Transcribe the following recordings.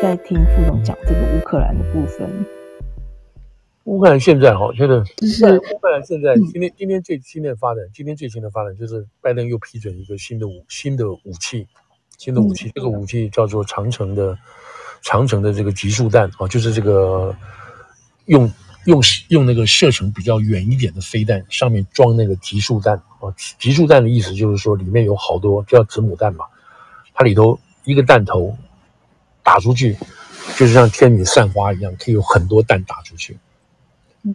在听副总讲这个乌克兰的部分。乌克兰现在哈，觉得乌克兰现在今天今天最新的发展，今天最新的发展就是拜登又批准一个新的武新的武器，新的武器，这个武器叫做长城的长城的这个集束弹啊，就是这个用用用那个射程比较远一点的飞弹，上面装那个集束弹啊，集束弹的意思就是说里面有好多叫子母弹嘛，它里头一个弹头打出去，就是像天女散花一样，可以有很多弹打出去。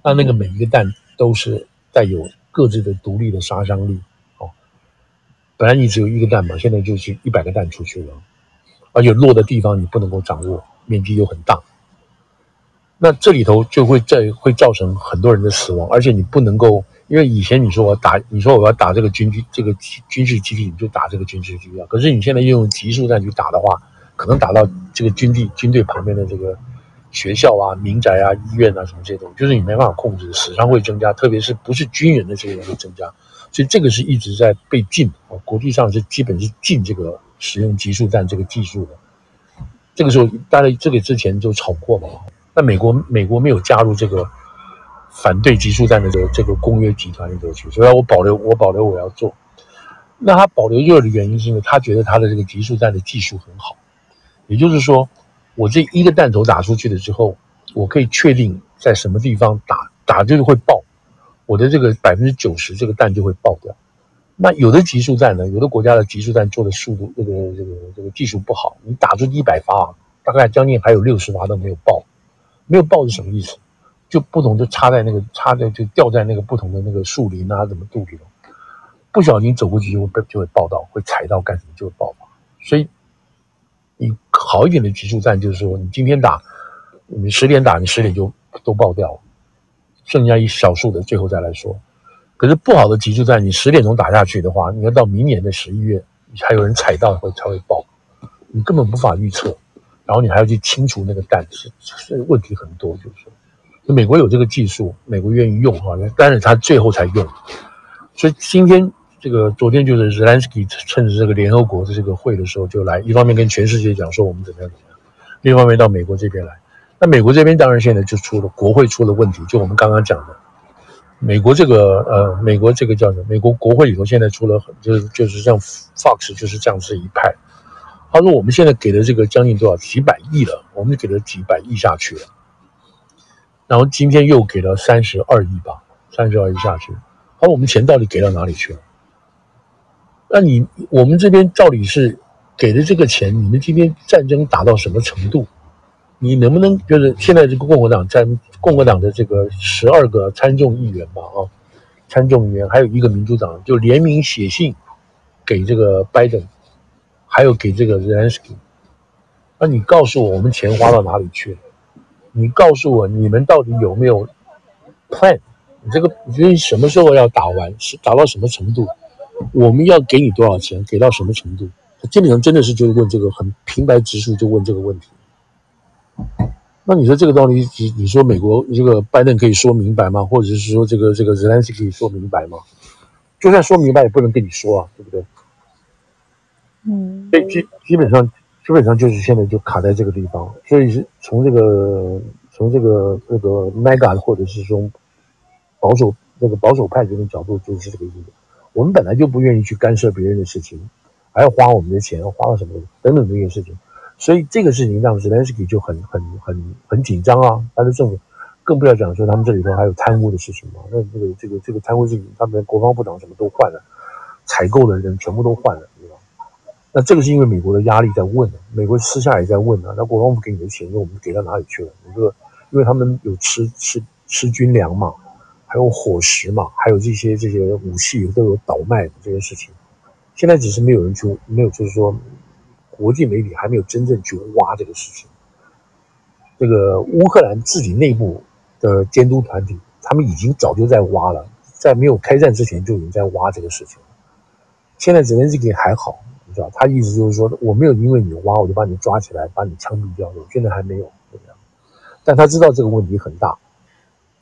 那那个每一个弹都是带有各自的独立的杀伤力哦。本来你只有一个弹嘛，现在就是一百个弹出去了，而且落的地方你不能够掌握，面积又很大。那这里头就会在会造成很多人的死亡，而且你不能够，因为以前你说我打，你说我要打这个军机，这个军事基地，你就打这个军事基地啊。可是你现在用集束弹去打的话，能打到这个军地军队旁边的这个。学校啊、民宅啊、医院啊，什么这些东西，就是你没办法控制，死伤会增加，特别是不是军人的这些人会增加，所以这个是一直在被禁啊，国际上是基本是禁这个使用集束弹这个技术的。这个时候，大家这个之前就吵过嘛，那美国美国没有加入这个反对集束弹的这个这个公约集团里头去，所以我保留我保留我要做。那他保留这个的原因是因为他觉得他的这个集束弹的技术很好，也就是说。我这一个弹头打出去了之后，我可以确定在什么地方打，打就是会爆，我的这个百分之九十这个弹就会爆掉。那有的集束弹呢，有的国家的集束弹做的速度，这个这个这个技术不好，你打出一百发，大概将近还有六十发都没有爆。没有爆是什么意思？就不同就插在那个插在就掉在那个不同的那个树林啊，什么肚里头，不小心走过去就会被就会爆到，会踩到干什么就会爆发。所以。你好一点的集束弹，就是说你今天打，你十点打，你十点就都爆掉了，剩下一少数的最后再来说。可是不好的集束弹，你十点钟打下去的话，你要到明年的十一月，还有人踩到会才会爆，你根本无法预测。然后你还要去清除那个弹，是是问题很多。就是说，美国有这个技术，美国愿意用哈，但是他最后才用。所以今天。这个昨天就是 Zelensky 趁着这个联合国的这个会的时候就来，一方面跟全世界讲说我们怎么样怎么样，另一方面到美国这边来。那美国这边当然现在就出了国会出了问题，就我们刚刚讲的，美国这个呃，美国这个叫什么？美国国会里头现在出了很就是就是像 Fox 就是这样子一派，他说我们现在给了这个将近多少几百亿了，我们给了几百亿下去了，然后今天又给了三十二亿吧，三十二亿下去，好，我们钱到底给到哪里去了？那你我们这边照理是给的这个钱，你们今天战争打到什么程度？你能不能就是现在这个共和党在共和党的这个十二个参众议员吧啊，参众议员还有一个民主党就联名写信给这个拜登，还有给这个 Zelensky。那你告诉我，我们钱花到哪里去了？你告诉我，你们到底有没有 plan？你这个你觉得什么时候要打完？是打到什么程度？我们要给你多少钱？给到什么程度？他基本上真的是就是问这个很平白直述就问这个问题。那你说这个道理，你你说美国这个拜登可以说明白吗？或者是说这个这个泽连斯基可以说明白吗？就算说明白也不能跟你说啊，对不对？嗯。所以基基本上基本上就是现在就卡在这个地方。所以是从这个从这个这个 mega 或者是说保守这个保守派这种角度，就是这个意思。我们本来就不愿意去干涉别人的事情，还要花我们的钱，花了什么等等这些事情，所以这个事情让 Zelensky 就很很很很紧张啊。他的政府更不要讲说他们这里头还有贪污的事情嘛。那这个这个这个贪污事情，他们国防部长什么都换了，采购的人全部都换了，对吧？那这个是因为美国的压力在问，美国私下也在问啊。那国防部给你的钱，那我们给到哪里去了？你说，因为他们有吃吃吃军粮嘛。还有伙食嘛，还有这些这些武器都有倒卖的这些事情，现在只是没有人去，没有就是说，国际媒体还没有真正去挖这个事情。这个乌克兰自己内部的监督团体，他们已经早就在挖了，在没有开战之前就已经在挖这个事情。现在泽连斯基还好，你知道，他意思就是说，我没有因为你挖，我就把你抓起来，把你枪毙掉。我现在还没有，对不对？但他知道这个问题很大。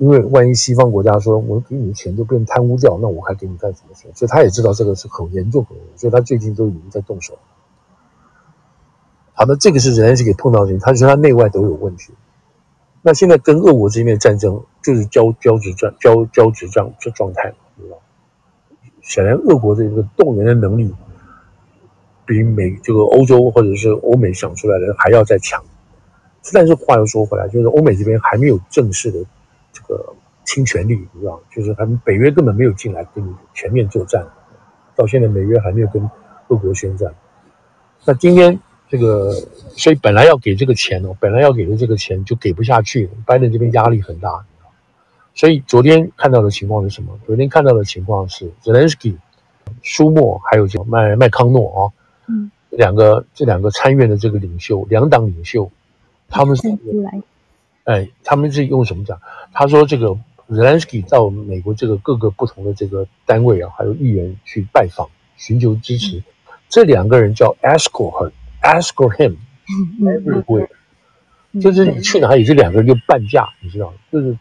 因为万一西方国家说我给你的钱都被人贪污掉，那我还给你干什么钱？所以他也知道这个是很严重很严重，所以他最近都已经在动手。好的，这个是泽连斯基碰到的事情，他说他内外都有问题。那现在跟俄国之间的战争就是交交织战交交织战这状态，对吧？显然俄国的这个动员的能力比美这个欧洲或者是欧美想出来的还要再强。但是话又说回来，就是欧美这边还没有正式的这个侵权力，你知道，就是他们北约根本没有进来跟你全面作战，到现在美约还没有跟俄国宣战。那今天这个，所以本来要给这个钱哦，本来要给的这个钱就给不下去，拜登这边压力很大。所以昨天看到的情况是什么？昨天看到的情况是泽连斯基、舒默还有叫麦麦康诺啊，嗯，两个这两个参院的这个领袖，两党领袖。他们是，哎，他们是用什么讲？他说这个泽连斯基到美国这个各个不同的这个单位啊，还有议员去拜访，寻求支持。嗯、这两个人叫 escort her，escort him，everywhere，、嗯、就是你去哪里，这两个人就半价，你知道吗？就是，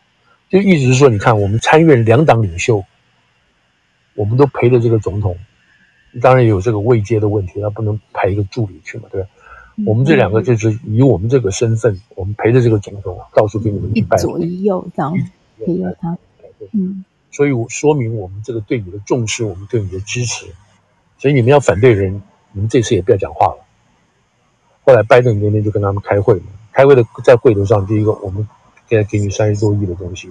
就意思是说，你看我们参院两党领袖，我们都陪着这个总统，当然有这个位阶的问题，他不能派一个助理去嘛，对吧？我们这两个就是以我们这个身份，我们陪着这个总统到处给你们一左一右这样陪着他，嗯，所以我说明我们这个对你的重视，我们对你的支持，所以你们要反对人，你们这次也不要讲话了。后来拜登那天就跟他们开会嘛，开会的在会头上，第一个我们现在给你三十多亿的东西，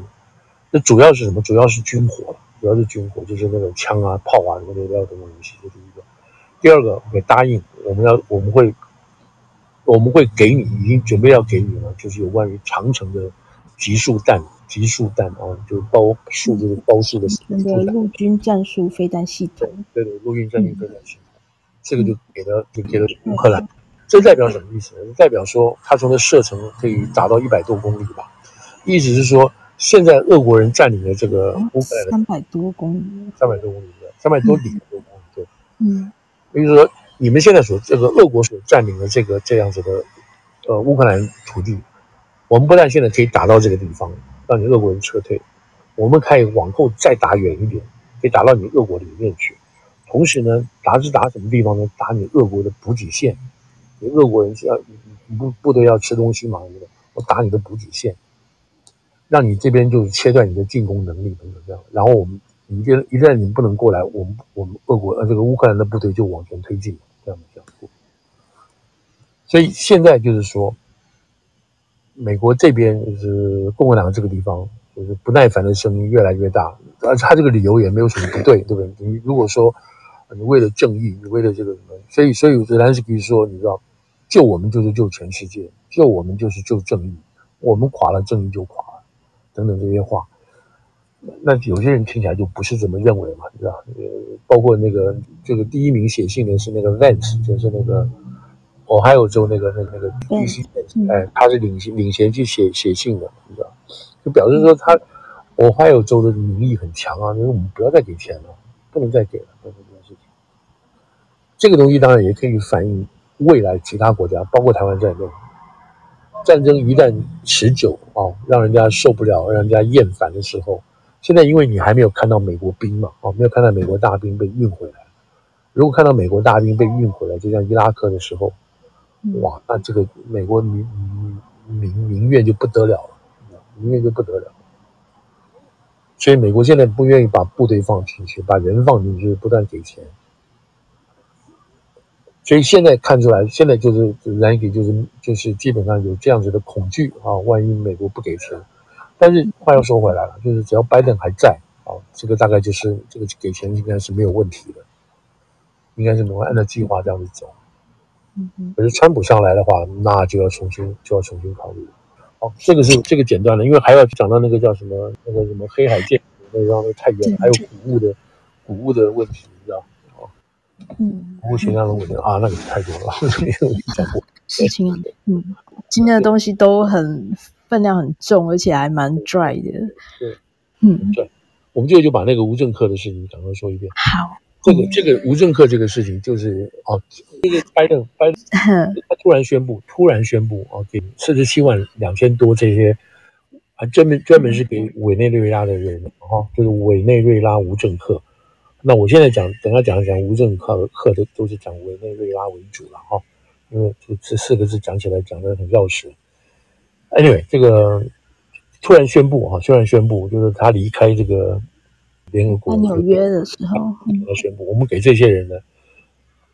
那主要是什么？主要是军火，主要是军火，就是那种枪啊、炮啊什么的要等等东西，这是一个。第二个，我答应我们要我们会。我们会给你，已经准备要给你了，就是有关于长城的集束弹、集束弹啊，就是包束，就是包束的。那个陆军战术飞弹系统。对对，陆军战术飞弹系统，嗯、这个就给了，就给了乌克兰。这代表什么意思呢？代表说，它从的射程可以达到一百多公里吧？意思是说，现在俄国人占领了这个乌克兰三百多公里，三百多公里对，三百多里多公里对。嗯，所以说。你们现在所这个俄国所占领的这个这样子的，呃，乌克兰土地，我们不但现在可以打到这个地方，让你俄国人撤退，我们可以往后再打远一点，可以打到你俄国里面去。同时呢，打是打什么地方呢？打你俄国的补给线，你俄国人是要部部队要吃东西嘛，我打你的补给线，让你这边就是切断你的进攻能力等等这样，然后我们一旦一旦你们不能过来，我们我们俄国呃这个乌克兰的部队就往前推进。这样的讲，所以现在就是说，美国这边就是共和党这个地方，就是不耐烦的声音越来越大，而且他这个理由也没有什么不对，对不对？你如果说你为了正义，你为了这个什么，所以所以泽连斯基说，你知道，救我们就是救全世界，救我们就是救正义，我们垮了，正义就垮了，等等这些话。那有些人听起来就不是这么认为嘛，对吧？呃，包括那个这个第一名写信的是那个 Vance，就是那个我还有州那个那个那个 DC，哎，他是领衔领衔去写写信的，你知道，就表示说他我还有州的民意很强啊，就是我们不要再给钱了，不能再给了，这件事情。这个东西当然也可以反映未来其他国家，包括台湾在内。战争一旦持久啊，让人家受不了，让人家厌烦的时候。现在因为你还没有看到美国兵嘛，哦，没有看到美国大兵被运回来。如果看到美国大兵被运回来，就像伊拉克的时候，哇，那这个美国民民民怨就不得了了，民怨就不得了。所以美国现在不愿意把部队放进去，把人放进去，不断给钱。所以现在看出来，现在就是兰给就是就是基本上有这样子的恐惧啊，万一美国不给钱。但是话又说回来了，就是只要拜登还在啊，这个大概就是这个给钱应该是没有问题的，应该是能够按照计划这样子走。嗯嗯。可是川普上来的话，那就要重新就要重新考虑。哦，这个是这个简单的，因为还要讲到那个叫什么那个什么黑海舰那个让那太远了，还有谷物的谷物的问题，你知道？哦，嗯，谷物存量的问题啊，那个太多了，没有讲过。事情嗯，今天的东西都很。分量很重，而且还蛮 dry 的。对，嗯，对，我们就就把那个无政客的事情赶快说一遍。好，这个这个无政客这个事情就是哦，这个拜登拜登他突然宣布，突然宣布哦，给四十七万两千多这些还，专门专门是给委内瑞拉的人哈、哦，就是委内瑞拉无政客。那我现在讲，等下讲一讲无政客客的都是讲委内瑞拉为主了哈。因为就这四个字讲起来讲得很绕舌。Anyway，这个突然宣布啊，突然宣布就是他离开这个联合国纽约的时候，他宣布，我们给这些人呢，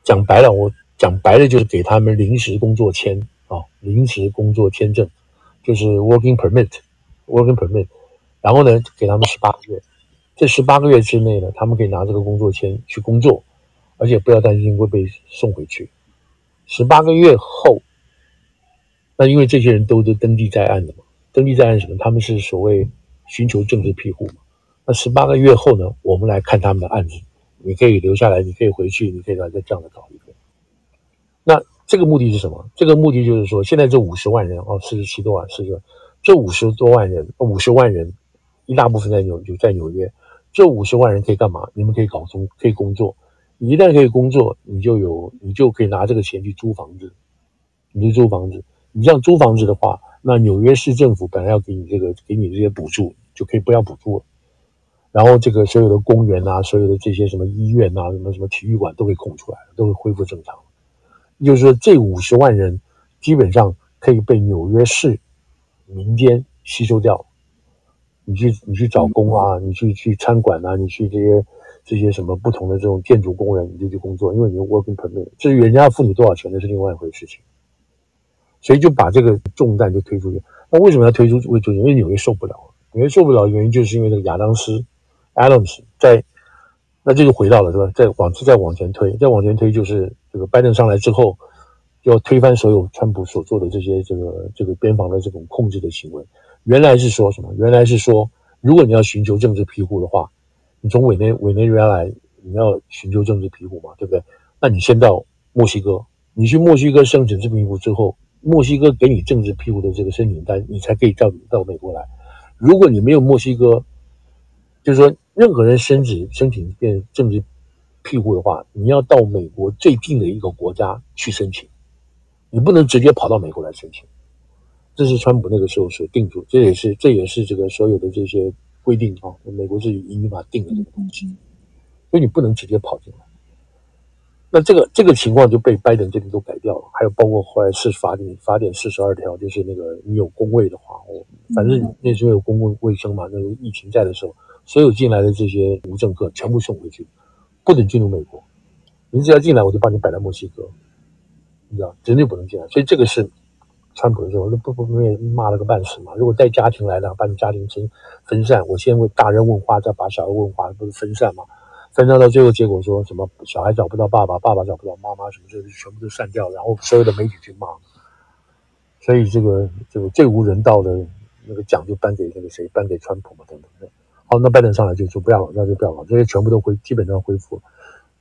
讲白了，我讲白了就是给他们临时工作签啊，临时工作签证，就是 working permit，working permit，然后呢，给他们十八个月，这十八个月之内呢，他们可以拿这个工作签去工作，而且不要担心会被送回去。十八个月后，那因为这些人都都登记在案的嘛，登记在案什么？他们是所谓寻求政治庇护嘛。那十八个月后呢，我们来看他们的案子，你可以留下来，你可以回去，你可以来再这样的搞一个。那这个目的是什么？这个目的就是说，现在这五十万人哦，四十七多万，是这这五十多万人，五十万人，一大部分在纽就在纽约，这五十万人可以干嘛？你们可以搞工，可以工作。你一旦可以工作，你就有，你就可以拿这个钱去租房子，你去租房子。你像租房子的话，那纽约市政府本来要给你这个，给你这些补助，就可以不要补助了。然后这个所有的公园啊，所有的这些什么医院啊，什么什么体育馆都会空出来，都会恢复正常。就是说，这五十万人基本上可以被纽约市民间吸收掉。你去你去找工啊，你去去餐馆啊，你去这些这些什么不同的这种建筑工人，你就去工作，因为你有 working permit。至于人家要付你多少钱，那是另外一回事情。所以就把这个重担就推出去。那为什么要推出去？为什么？因为纽约受不了，纽约受不了的原因就是因为那个亚当斯。Adams 在，那这就回到了是吧？再往再往前推，再往前推就是这个拜登上来之后，就要推翻所有川普所做的这些这个这个边防的这种控制的行为。原来是说什么？原来是说，如果你要寻求政治庇护的话，你从委内委内瑞拉来，你要寻求政治庇护嘛，对不对？那你先到墨西哥，你去墨西哥申请政治庇护之后，墨西哥给你政治庇护的这个申请单，你才可以到到美国来。如果你没有墨西哥，就是说。任何人申请申请变政治庇护的话，你要到美国最近的一个国家去申请，你不能直接跑到美国来申请。这是川普那个时候所定出，这也是这也是这个所有的这些规定啊，美国是依法定的这个东西，所以你不能直接跑进来。那这个这个情况就被拜登这边都改掉了，还有包括后来是法典法典四十二条，就是那个你有工位的话，我，反正那时候有公共卫生嘛，那个疫情在的时候。所有进来的这些无政客全部送回去，不准进入美国。你只要进来，我就把你摆在墨西哥，你知道，绝对不能进来。所以这个是川普的时候，那不不不骂了个半死嘛。如果带家庭来的，把你家庭分分散，我先问大人问话，再把小孩问话，不是分散嘛？分散到最后，结果说什么小孩找不到爸爸，爸爸找不到妈妈，什么这些全部都散掉，然后所有的媒体去骂。所以这个这个最无人道的那个奖就颁给那个谁，颁给川普嘛，等等的。好，那拜登上来就说不要了，那就不要了，这些全部都恢，基本上恢复。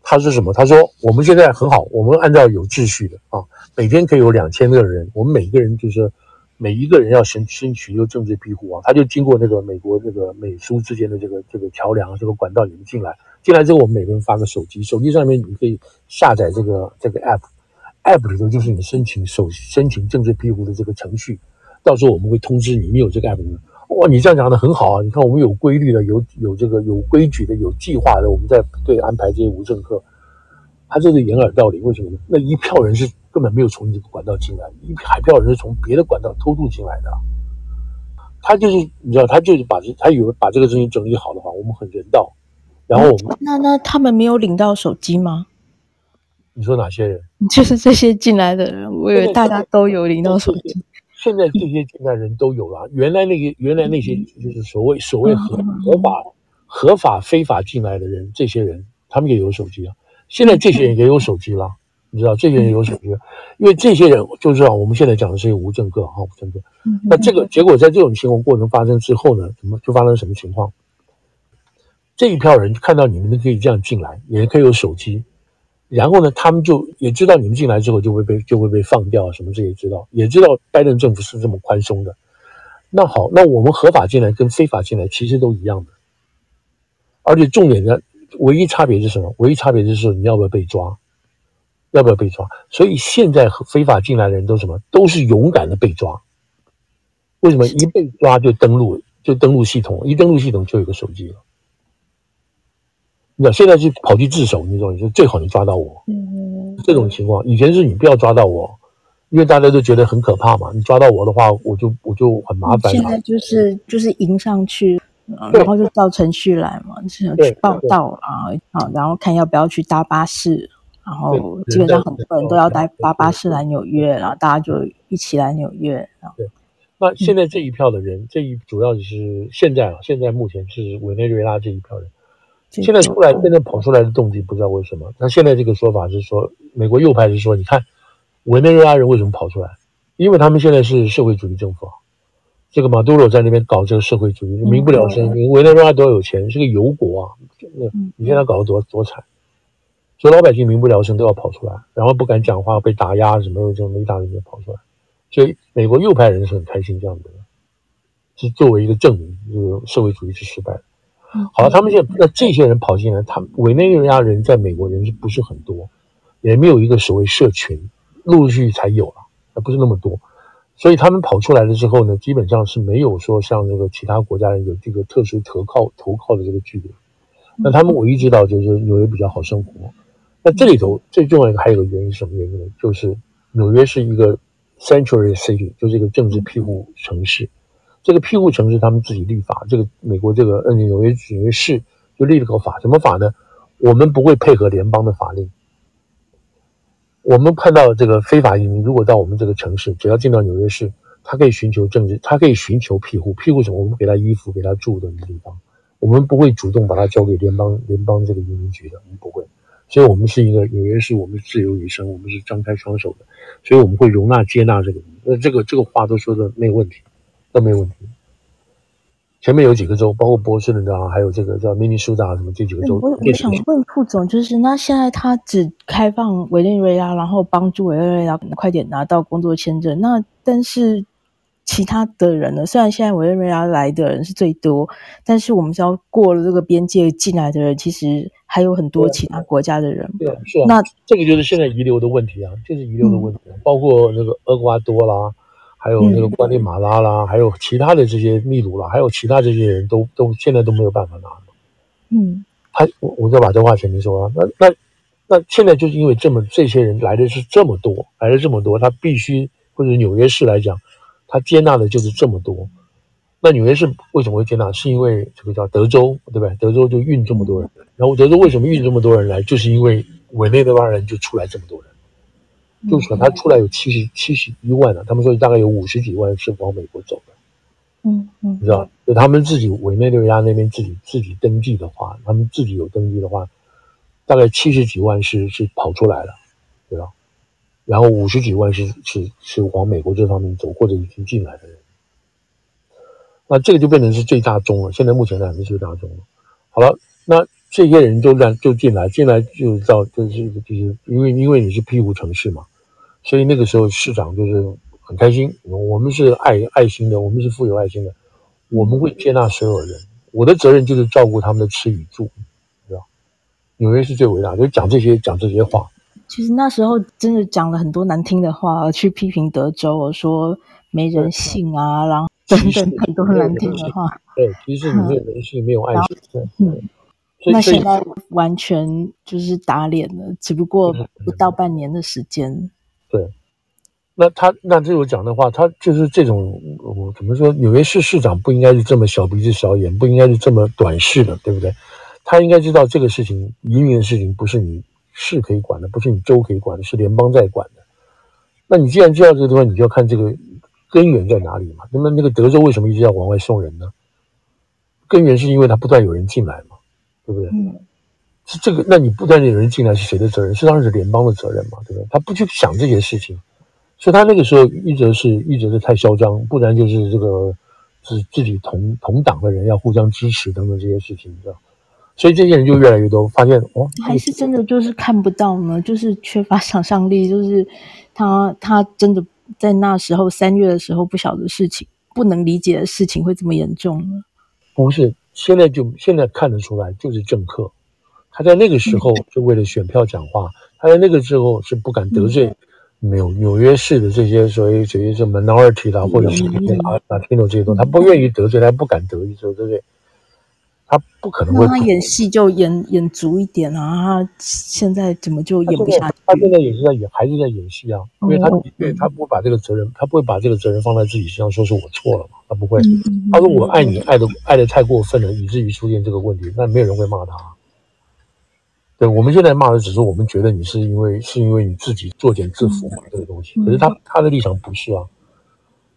他是什么？他说我们现在很好，我们按照有秩序的啊，每天可以有两千个人，我们每一个人就是每一个人要申申请一个政治庇护啊，他就经过那个美国那个美苏之间的这个这个桥梁这个管道里面进来，进来之后我们每个人发个手机，手机上面你可以下载这个这个 app，app 里头就是你申请手申请政治庇护的这个程序，到时候我们会通知你，你有这个 app 里面。哇，你这样讲的很好啊！你看，我们有规律的，有有这个有规矩的，有计划的，我们在对安排这些无政客，他这是掩耳盗铃。为什么呢？那一票人是根本没有从你这个管道进来，一海票人是从别的管道偷渡进来的。他就是你知道，他就是把这他以为把这个事情整理好的话，我们很人道。然后我们那那他们没有领到手机吗？你说哪些人？就是这些进来的人，我以为大家都有领到手机。现在这些进来人都有了，原来那个原来那些就是所谓所谓合合法合法非法进来的人，这些人他们也有手机啊。现在这些人也有手机了，你知道这些人有什么用，因为这些人就知道我们现在讲的是无政客哈，无政客。那这个结果在这种情况过程发生之后呢，怎么就发生什么情况？这一票人看到你们都可以这样进来，也可以有手机。然后呢，他们就也知道你们进来之后就会被就会被放掉，什么这些知道，也知道拜登政府是这么宽松的。那好，那我们合法进来跟非法进来其实都一样的，而且重点的唯一差别是什么？唯一差别就是你要不要被抓，要不要被抓？所以现在非法进来的人都什么？都是勇敢的被抓。为什么？一被抓就登录，就登录系统，一登录系统就有个手机了。那现在是跑去自首，你知道，你说最好你抓到我。嗯，这种情况，以前是你不要抓到我，因为大家都觉得很可怕嘛，你抓到我的话，我就我就很麻烦。现在就是就是迎上去，然后就照程序来嘛，就是去报道啊，啊，然后看要不要去搭巴士，然后基本上很多人都要搭搭巴士来纽约，然后大家就一起来纽约。对。那现在这一票的人，嗯、这一主要是现在啊，现在目前是委内瑞拉这一票人。现在出来，现在跑出来的动机不知道为什么。那现在这个说法是说，美国右派是说，你看委内瑞拉人为什么跑出来？因为他们现在是社会主义政府啊。这个马杜罗在那边搞这个社会主义，民不聊生。委内瑞拉多有钱，是个油国啊。那你现在搞得多多惨，所以老百姓民不聊生都要跑出来，然后不敢讲话，被打压什么这么一大堆人跑出来。所以美国右派人是很开心这样子的，是作为一个证明，就是社会主义是失败的。好了，他们现在那这些人跑进来，他们委内瑞拉人在美国人是不是很多？也没有一个所谓社群，陆续才有了，还不是那么多。所以他们跑出来了之后呢，基本上是没有说像那个其他国家人有这个特殊投靠投靠的这个距离。那他们唯一知道就是纽约比较好生活。那这里头最重要的还有一个原因是什么原因呢？就是纽约是一个。Sanctuary City 就是一个政治庇护城市，这个庇护城市他们自己立法，这个美国这个嗯纽约纽约市就立了个法，什么法呢？我们不会配合联邦的法令。我们看到这个非法移民如果到我们这个城市，只要进到纽约市，他可以寻求政治，他可以寻求庇护，庇护什么？我们给他衣服，给他住的地方，我们不会主动把他交给联邦联邦这个移民局的，我们不会。所以，我们是一个纽约市，我们自由女生，我们是张开双手的，所以我们会容纳接纳这个。那这个这个话都说的没有问题，都没有问题。前面有几个州，包括波士顿的啊，还有这个叫明尼苏达什么这几个州。我我想问副总，就是那现在他只开放委内瑞拉，然后帮助委内瑞拉快点拿到工作签证。那但是。其他的人呢？虽然现在委内瑞拉来的人是最多，但是我们知道过了这个边界进来的人，其实还有很多其他国家的人。对，是啊。那这个就是现在遗留的问题啊，就是遗留的问题，嗯、包括那个厄瓜多啦，还有那个瓜地马拉啦，嗯、还有其他的这些秘鲁啦，还有其他这些人都都现在都没有办法拿。嗯，他我我再把这话前面说啊，那那那现在就是因为这么这些人来的是这么多，来的这么多，他必须或者纽约市来讲。他接纳的就是这么多，那纽约市为什么会接纳？是因为这个叫德州，对不对？德州就运这么多人，然后德州为什么运这么多人来？就是因为委内瑞拉人就出来这么多人，就是他出来有七十七十一万了，他们说大概有五十几万是往美国走的，嗯嗯，你知道，就他们自己委内瑞拉那边自己自己登记的话，他们自己有登记的话，大概七十几万是是跑出来了，对吧？然后五十几万是是是往美国这方面走或者已经进来的人，那这个就变成是最大宗了。现在目前来还是最大宗了。好了，那这些人就让就进来，进来就到就是就是因为因为你是庇护城市嘛，所以那个时候市长就是很开心。我们是爱爱心的，我们是富有爱心的，我们会接纳所有人。我的责任就是照顾他们的吃与住，知道？纽约是最伟大，就讲这些讲这些话。其实那时候真的讲了很多难听的话，去批评德州，我说没人性啊，然后等等很多难听的话。对，其实你没有人性，没有爱心。嗯，那现在完全就是打脸了，只不过不到半年的时间。对，那他那这种讲的话，他就是这种，我怎么说？纽约市市长不应该是这么小鼻子小眼，不应该是这么短视的，对不对？他应该知道这个事情，移民的事情不是你。市可以管的，不是你州可以管的，是联邦在管的。那你既然知道这个地方，你就要看这个根源在哪里嘛。那么那个德州为什么一直要往外送人呢？根源是因为他不断有人进来嘛，对不对？嗯。是这个，那你不断有人进来是谁的责任？是当然是联邦的责任嘛，对不对？他不去想这些事情，所以他那个时候一直是一直是太嚣张，不然就是这个是自己同同党的人要互相支持等等这些事情，你知道。所以这些人就越来越多，发现哦，还是真的就是看不到呢，就是缺乏想象力，就是他他真的在那时候三月的时候不晓得事情，不能理解的事情会这么严重呢？不是，现在就现在看得出来，就是政客，他在那个时候就为了选票讲话，嗯、他在那个时候是不敢得罪没有纽约市的这些所谓这些什么 minority 啦，或者是 Latino 这些东西，他不愿意得罪，他不敢得罪，对不对？他不可能会。他演戏就演演足一点啊！他现在怎么就演不下去？他现在也是在演，还是在演戏啊？因为他，因为他不会把这个责任，他不会把这个责任放在自己身上，说是我错了嘛？他不会。他说我爱你，爱的爱的太过分了，以至于出现这个问题，那没有人会骂他。对，我们现在骂的只是我们觉得你是因为是因为你自己作茧自缚嘛，这个东西。可是他他的立场不是啊，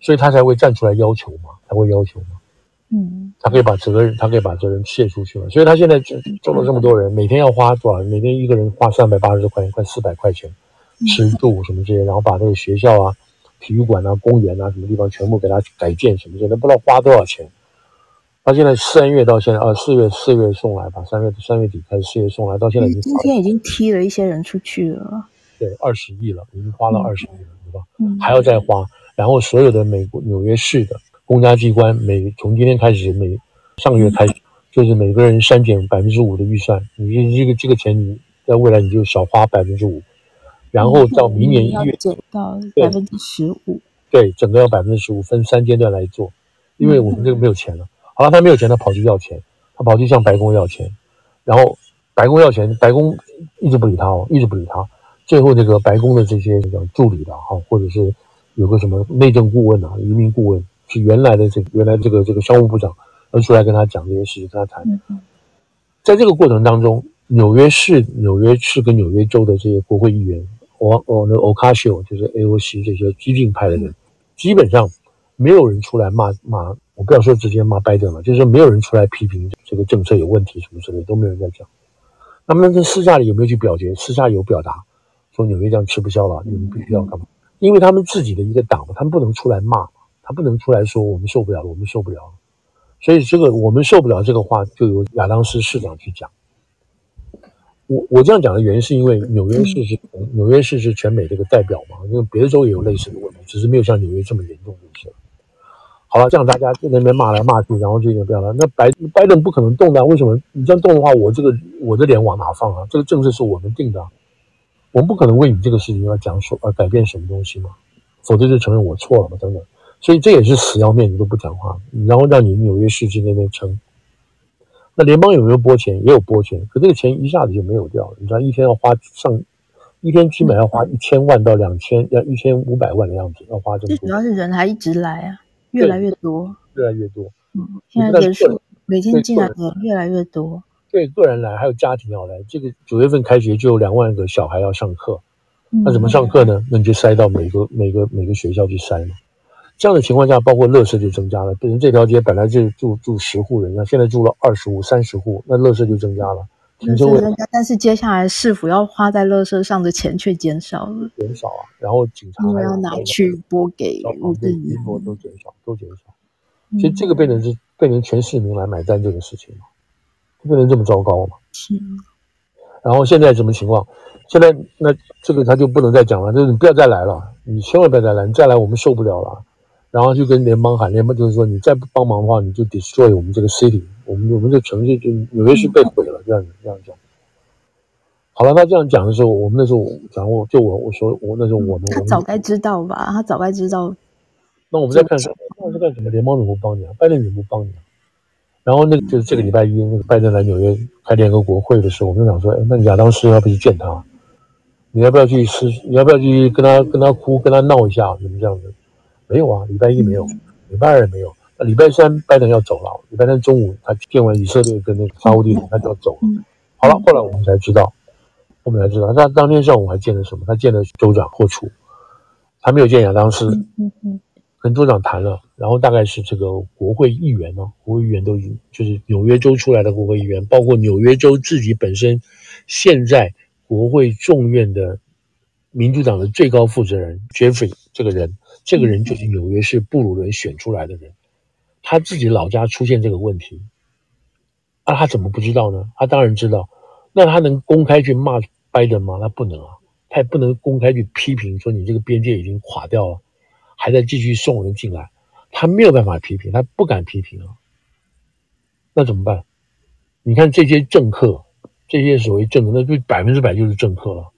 所以他才会站出来要求嘛，才会要求嘛。嗯，他可以把责任，他可以把责任卸出去了。所以他现在做了这么多人，每天要花多少？每天一个人花三百八十块钱，快四百块钱，吃住什么这些，然后把那个学校啊、体育馆啊、公园啊什么地方全部给他改建什么这些，不知道花多少钱。他现在三月到现在，呃，四月四月送来吧，三月三月底开始，四月送来，到现在已经今天已经踢了一些人出去了。对，二十亿了，已经花了二十亿了，对吧？嗯，还要再花，然后所有的美国纽约市的。公家机关每从今天开始，每上个月开始，就是每个人删减百分之五的预算。你这个这个钱，你在未来你就少花百分之五，然后到明年一月减到百分之十五。对，整个要百分之十五，分三阶段来做，因为我们这个没有钱了。好了，他没有钱，他跑去要钱，他跑去向白宫要钱，然后白宫要钱，白宫一直不理他哦，一直不理他。最后这个白宫的这些这个助理的哈，或者是有个什么内政顾问啊，移民顾问。是原来的这个原来这个这个商务部长，而出来跟他讲这些事情，跟他谈。在这个过程当中，纽约市、纽约市跟纽约州的这些国会议员，哦哦，那个 Ocasio 就是 AOC 这些激进派的人，基本上没有人出来骂骂，我不要说直接骂拜登了，就是说没有人出来批评这个政策有问题什么之类，都没有人在讲。那么在私下里有没有去表决？私下有表达，说纽约这样吃不消了，你们必须要干嘛？因为他们自己的一个党，他们不能出来骂。他不能出来说我们受不了了，我们受不了了，所以这个我们受不了这个话就由亚当斯市长去讲。我我这样讲的原因是因为纽约市是纽约市是全美这个代表嘛，因为别的州也有类似的问题，只是没有像纽约这么严重就是。好了，这样大家在那边骂来骂去，然后这个不要了。那白拜登不可能动的，为什么？你这样动的话，我这个我的脸往哪放啊？这个政策是我们定的，我们不可能为你这个事情要讲说而改变什么东西嘛，否则就承认我错了嘛，等等。所以这也是死要面，子都不讲话，然后让你纽约市去那边撑。那联邦有没有拨钱？也有拨钱，可这个钱一下子就没有掉了。你知道一天要花上，一天基本要花一千万到两千，要一千五百万的样子，要花这么多。最主要是人还一直来啊，越来越多，越来越多。嗯，现在人数每天进来的越来越多。对，个人来，还有家庭要来。这个九月份开学就有两万个小孩要上课，那怎么上课呢？那你就塞到每个每个每个学校去塞嘛。这样的情况下，包括垃圾就增加了。比如这条街本来就住住十户人家，现在住了二十户、三十户，那垃圾就增加了。停车位增加，但是接下来市府要花在垃圾上的钱却减少了。减少啊，然后警察还要拿去拨给屋子里，都减少，都减少。其实这个变成是变成全市民来买单这个事情嘛，就变成这么糟糕嘛。是。然后现在什么情况？现在那这个他就不能再讲了，就是你不要再来了，你千万不要再来，你再来我们受不了了。然后就跟联邦喊，联邦就是说，你再不帮忙的话，你就 destroy 我们这个 city，我们我们这城市就纽约市被毁了，这样子这样讲。好了，他这样讲的时候，我们那时候讲过，就我我说我那时候我们他早该知道吧？他早该知道。那我们在看什么？那是干什么？联邦怎么不帮你啊？拜登怎么不帮你啊？然后那个就是这个礼拜一，那个拜登来纽约开联合国会的时候，我们就想说，哎，那亚当斯要不去见他？你要不要去私？你要不要去跟他跟他哭，跟他闹一下？怎么这样子？没有啊，礼拜一没有，礼拜二也没有。那礼拜三拜登要走了，礼拜三中午他见完以色列跟那个沙乌地，他就要走了。好了，后来我们才知道，我们才知道，他当天上午还见了什么？他见了州长霍楚，他没有见亚当斯，跟州长谈了，然后大概是这个国会议员呢，国会议员都已经就是纽约州出来的国会议员，包括纽约州自己本身，现在国会众院的民主党的最高负责人 Jeffrey 这个人。这个人就是纽约市布鲁伦选出来的人，他自己老家出现这个问题，啊，他怎么不知道呢？他当然知道，那他能公开去骂拜登吗？他不能啊，他也不能公开去批评说你这个边界已经垮掉了，还在继续送人进来，他没有办法批评，他不敢批评啊，那怎么办？你看这些政客，这些所谓政客，那就百分之百就是政客了。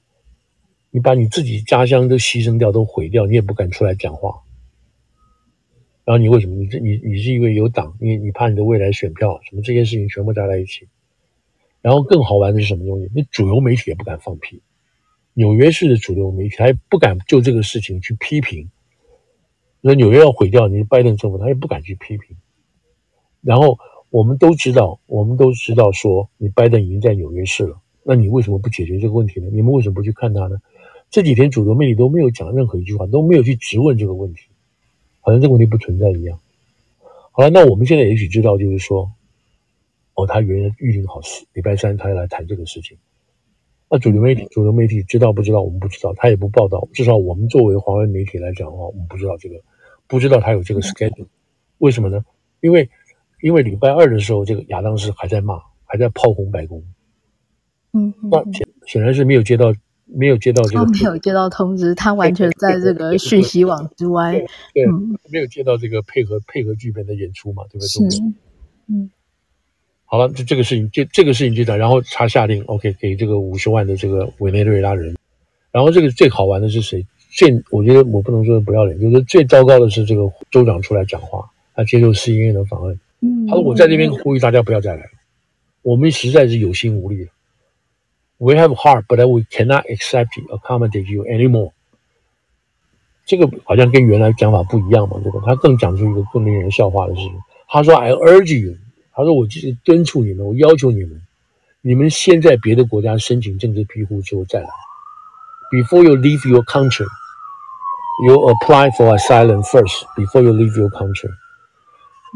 你把你自己家乡都牺牲掉，都毁掉，你也不敢出来讲话。然后你为什么？你这你你是因为有党，你你怕你的未来选票什么这些事情全部加在一起。然后更好玩的是什么东西？那主流媒体也不敢放屁，纽约市的主流媒体还不敢就这个事情去批评。那纽约要毁掉你拜登政府，他也不敢去批评。然后我们都知道，我们都知道说你拜登已经在纽约市了，那你为什么不解决这个问题呢？你们为什么不去看他呢？这几天主流媒体都没有讲任何一句话，都没有去质问这个问题，好像这个问题不存在一样。好了，那我们现在也许知道，就是说。哦，他原来预定好是礼拜三，他要来谈这个事情。那主流媒体，主流媒体知道不知道？我们不知道，他也不报道。至少我们作为华为媒体来讲的话，我们不知道这个，不知道他有这个 schedule。为什么呢？因为，因为礼拜二的时候，这个亚当斯还在骂，还在炮轰白宫。嗯，那显显然是没有接到，没有接到这个，他没有接到通知，他完全在这个讯息网之外。对，嗯、没有接到这个配合配合剧本的演出嘛？对不对？是，嗯。好了，这这个事情，就这个事情就这样，然后他下令，OK，给这个五十万的这个委内瑞拉人。然后这个最好玩的是谁？最我觉得我不能说不要脸，就是最糟糕的是这个州长出来讲话，他接受 CNN 的访问，嗯他说我在这边呼吁大家不要再来了，我们实在是有心无力了。We have heart, but we cannot accept you, accommodate you anymore。这个好像跟原来讲法不一样嘛，对吧？他更讲出一个更令人笑话的事情。他说：“I urge you。”他说：“我就是敦促你们，我要求你们，你们先在别的国家申请政治庇护之后再来。Before you leave your country, you apply for asylum first. Before you leave your country。”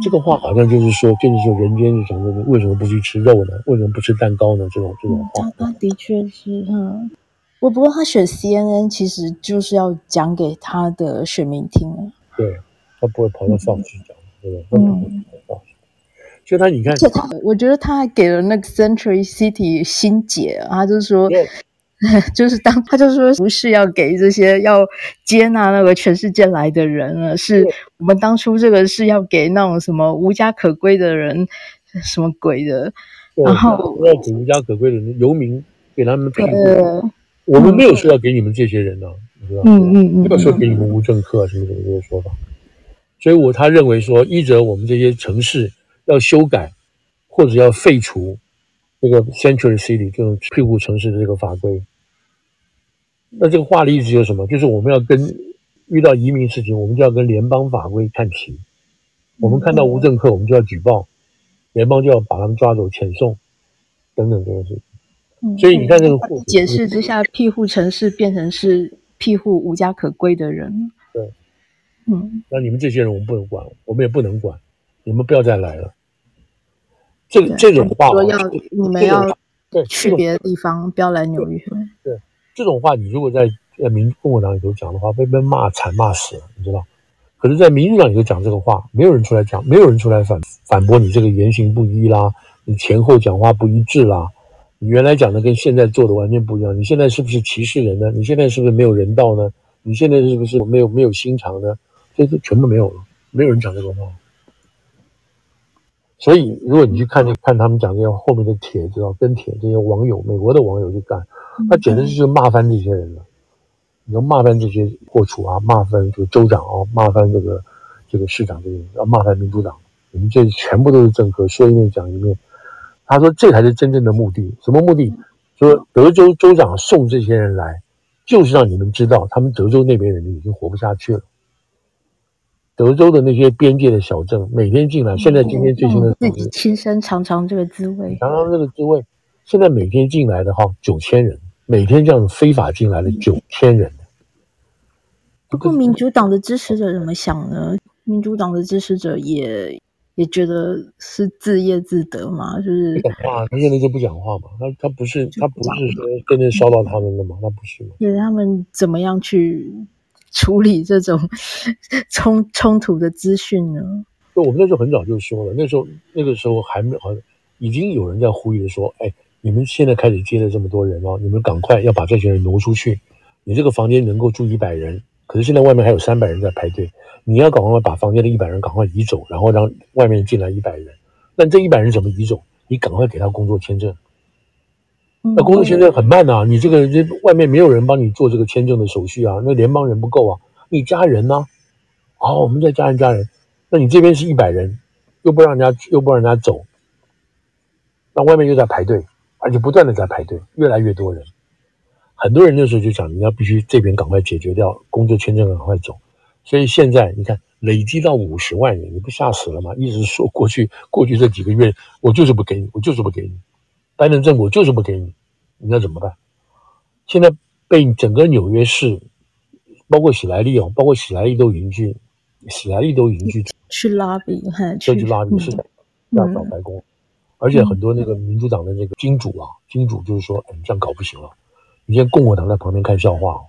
这个话好像就是说，就是说，人间就想说，为什么不去吃肉呢？为什么不吃蛋糕呢？这种这种话。的确是哈，我不过他选 CNN 其实就是要讲给他的选民听啊。对，他不会跑到 Fox 去讲，对不对？嗯。就他，你看，我觉得他还给了那个 Century City 心结，他就是说，Yeah. 就是当他就说不是要给这些要接纳那个全世界来的人了，是我们当初这个是要给那种什么无家可归的人，什么鬼的然后要给无家可归的人游民给他们庇护，我们没有说要给你们这些人呢，你知道吗？嗯嗯嗯，没有说给你们无政客什么什么这些说法，所以我他认为说，一则我们这些城市。要修改，或者要废除这个 Century City 这种庇护城市的这个法规。那这个话的意思就是什么？就是我们要跟遇到移民事情，我们就要跟联邦法规看齐。我们看到无政客，我们就要举报，联邦就要把他们抓走、遣送等等这些事情。所以你看这个解释之下，庇护城市变成是庇护无家可归的人。对，嗯，那你们这些人我们不能管，我们也不能管。你们不要再来了。这这种话，说要你们要去别的地方，不要来纽约。对，这种话你如果在在民共和党里头讲的话，被被骂惨骂死了，你知道？可是，在民主党里头讲这个话，没有人出来讲，没有人出来反反驳你这个言行不一啦，你前后讲话不一致啦，你原来讲的跟现在做的完全不一样。你现在是不是歧视人呢？你现在是不是没有人道呢？你现在是不是没有没有心肠呢？这些全部没有了，没有人讲这个话。所以，如果你去看，就看他们讲这些后面的帖子啊，跟帖这些网友，美国的网友去干，那简直就是骂翻这些人了。你要骂翻这些破处啊，骂翻这个州长啊，骂翻这个这个市长这些人，要骂翻民主党，你们这全部都是政客，说一面讲一面。他说这才是真正的目的，什么目的？说德州州长送这些人来，就是让你们知道，他们德州那边人已经活不下去了。德州的那些边界的小镇，每天进来，现在今天最新的自己亲身尝尝这个滋味，尝尝这个滋味。现在每天进来的哈九千人，每天这样非法进来的九千人。不过民主党的支持者怎么想呢？民主党的支持者也也觉得是自业自得嘛，就是不讲话，他现在就不讲话嘛。他他不是他不是说真正烧到他们的嘛？他不是嘛？对，他们怎么样去？处理这种 冲冲突的资讯呢？就我们那时候很早就说了，那时候那个时候还没好已经有人在呼吁说：“哎，你们现在开始接了这么多人哦，你们赶快要把这些人挪出去。你这个房间能够住一百人，可是现在外面还有三百人在排队，你要赶快把房间的一百人赶快移走，然后让外面进来一百人。那这一百人怎么移走？你赶快给他工作签证。”那工作签证很慢呐、啊，你这个这外面没有人帮你做这个签证的手续啊，那联邦人不够啊，你加人呢、啊？好，我们再加人加人，那你这边是一百人，又不让人家又不让人家走，那外面又在排队，而且不断的在排队，越来越多人。很多人那时候就讲，你要必须这边赶快解决掉工作签证，赶快走。所以现在你看，累积到五十万人，你不吓死了吗？一直说过去过去这几个月，我就是不给你，我就是不给你，拜登政府就是不给你，你要怎么办？现在被整个纽约市，包括喜来利哦，包括喜来利都已经去，喜来利都已经去去拉比，去去拉比是的，要找白宫，而且很多那个民主党的那个金主啊，金主就是说，哎，这样搞不行了。你现在共和党在旁边看笑话哦，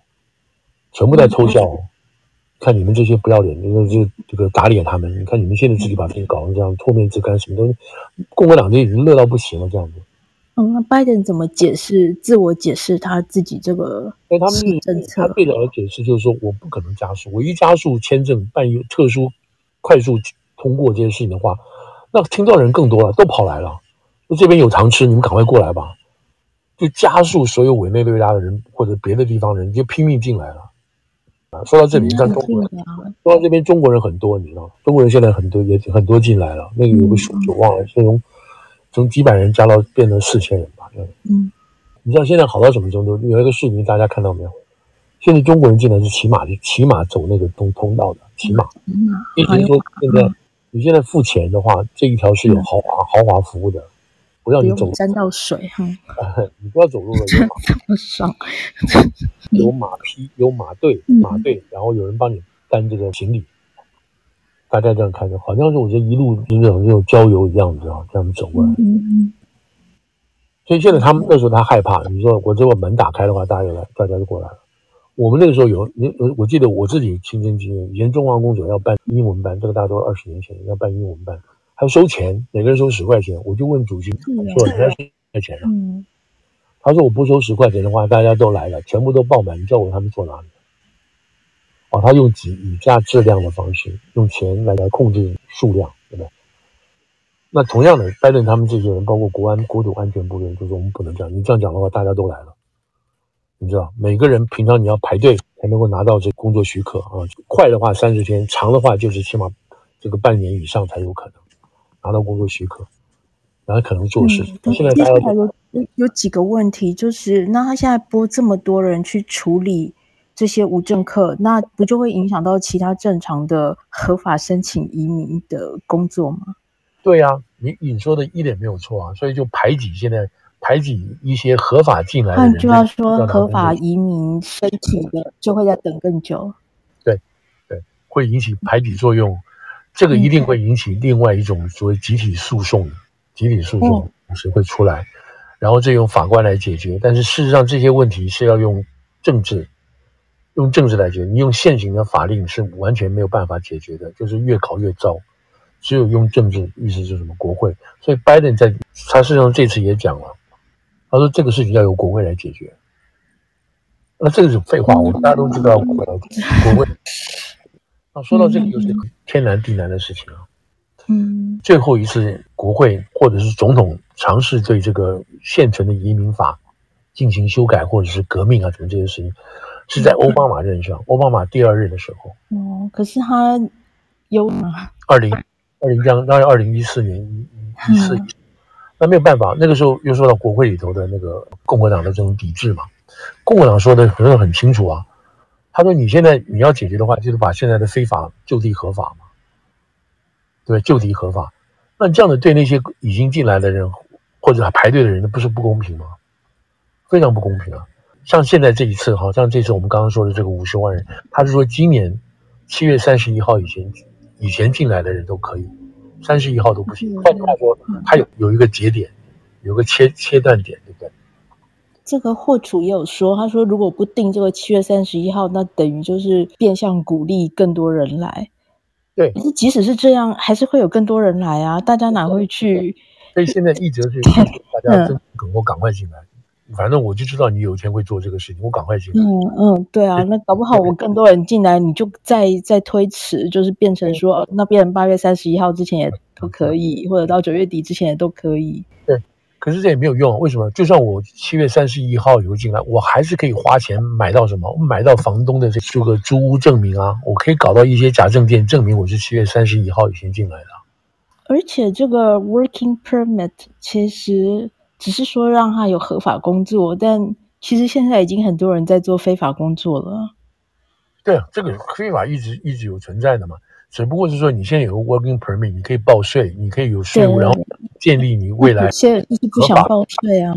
全部在偷笑哦。看你们这些不要脸，因为这这个打脸他们。你看你们现在自己把自己搞成这样，唾面自干，什么东西？共和党这已经乐到不行了，这样子。嗯，那拜登怎么解释？自我解释他自己这个？哎，他们政策，他最早的解释就是说，我不可能加速，我一加速签证办一个特殊、快速通过这件事情的话，那听到人更多了，都跑来了。那这边有糖吃，你们赶快过来吧。就加速所有委内瑞拉的人或者别的地方人就拼命进来了啊！说到这里，你看中国人，说到这边中国人很多，你知道，中国人现在很多也很多进来了。那个有个数就忘了，从从几百人加到变成四千人吧。嗯，你知道现在好到什么程度？有一个视频大家看到没有？现在中国人进来是骑马的，骑马走那个通通道的，骑马。意思是说，现在你现在付钱的话，这一条是有豪华豪华服务的。不要你走沾到水哈，你不要走路了，有马，有马匹，有马队，马队，然后有人帮你担这个行李。大家这样看着，好像是我觉得一路那种那种郊游一样子啊，这样走过来。所以现在他们那时候他害怕，你说我这个门打开的话，大家就来，大家就过来了。我们那个时候有你，我我记得我自己亲身经历，以前中华公主要办英文班，这个大家都二十年前要办英文班。还要收钱，每个人收十块钱。我就问主席说：“人家 收几块钱啊？”他说：“我不收十块钱的话，大家都来了，全部都爆满，你叫我他们坐哪里？”哦，他用以以价质量的方式，用钱来来控制数量，对不对？那同样的，拜登他们这些人，包括国安、国土安全部的人，就说我们不能这样。你这样讲的话，大家都来了，你知道，每个人平常你要排队才能够拿到这工作许可啊，快的话三十天，长的话就是起码这个半年以上才有可能。拿到工作许可，然后可能做事。嗯、现在大家有有几个问题，就是那他现在拨这么多人去处理这些无政客，那不就会影响到其他正常的合法申请移民的工作吗？对呀、啊，你你说的一点没有错啊，所以就排挤现在排挤一些合法进来的人，就要说合法移民申请的就会在等更久。对对，会引起排挤作用。这个一定会引起另外一种所谓集体诉讼，集体诉讼是会出来，然后再用法官来解决。但是事实上，这些问题是要用政治，用政治来解决。你用现行的法令是完全没有办法解决的，就是越考越糟。只有用政治，意思是什么？国会。所以拜登在他事实上这次也讲了，他说这个事情要由国会来解决。那这个是废话，我们大家都知道国会国会。那，说到这个，就是天南地南的事情啊。嗯，最后一次国会或者是总统尝试对这个现存的移民法进行修改，或者是革命啊，什么这些事情，是在奥巴马任上，奥巴马第二任的时候。哦，可是他有吗？二零二零将当然二零一四年一一四，那没有办法，那个时候又说到国会里头的那个共和党的这种抵制嘛，共和党说的可能很清楚啊。他说：“你现在你要解决的话，就是把现在的非法就地合法嘛，对，就地合法。那这样子对那些已经进来的人或者排队的人，那不是不公平吗？非常不公平啊！像现在这一次，好像这次我们刚刚说的这个五十万人，他是说今年七月三十一号以前以前进来的人都可以，三十一号都不行。换句话说，他有有一个节点，有个切切断点，对不对？”这个霍楚也有说，他说如果不定这个七月三十一号，那等于就是变相鼓励更多人来。对，可是即使是这样，还是会有更多人来啊！大家哪会去？所以现在一直是大家真赶我赶快进来，嗯、反正我就知道你有一天会做这个事情，我赶快进来。嗯嗯，对啊，那搞不好我更多人进来，你就再再推迟，就是变成说，对那变成八月三十一号之前也都可以，或者到九月底之前也都可以。对。可是这也没有用，为什么？就算我七月三十一号以后进来，我还是可以花钱买到什么？我买到房东的这个租屋证明啊，我可以搞到一些假证件，证明我是七月三十一号以前进来的。而且这个 working permit 其实只是说让他有合法工作，但其实现在已经很多人在做非法工作了。对啊，这个非法一直一直有存在的嘛。只不过是说，你现在有个 working permit，你可以报税，你可以有税务，然后建立你未来。有些人就是不想报税啊，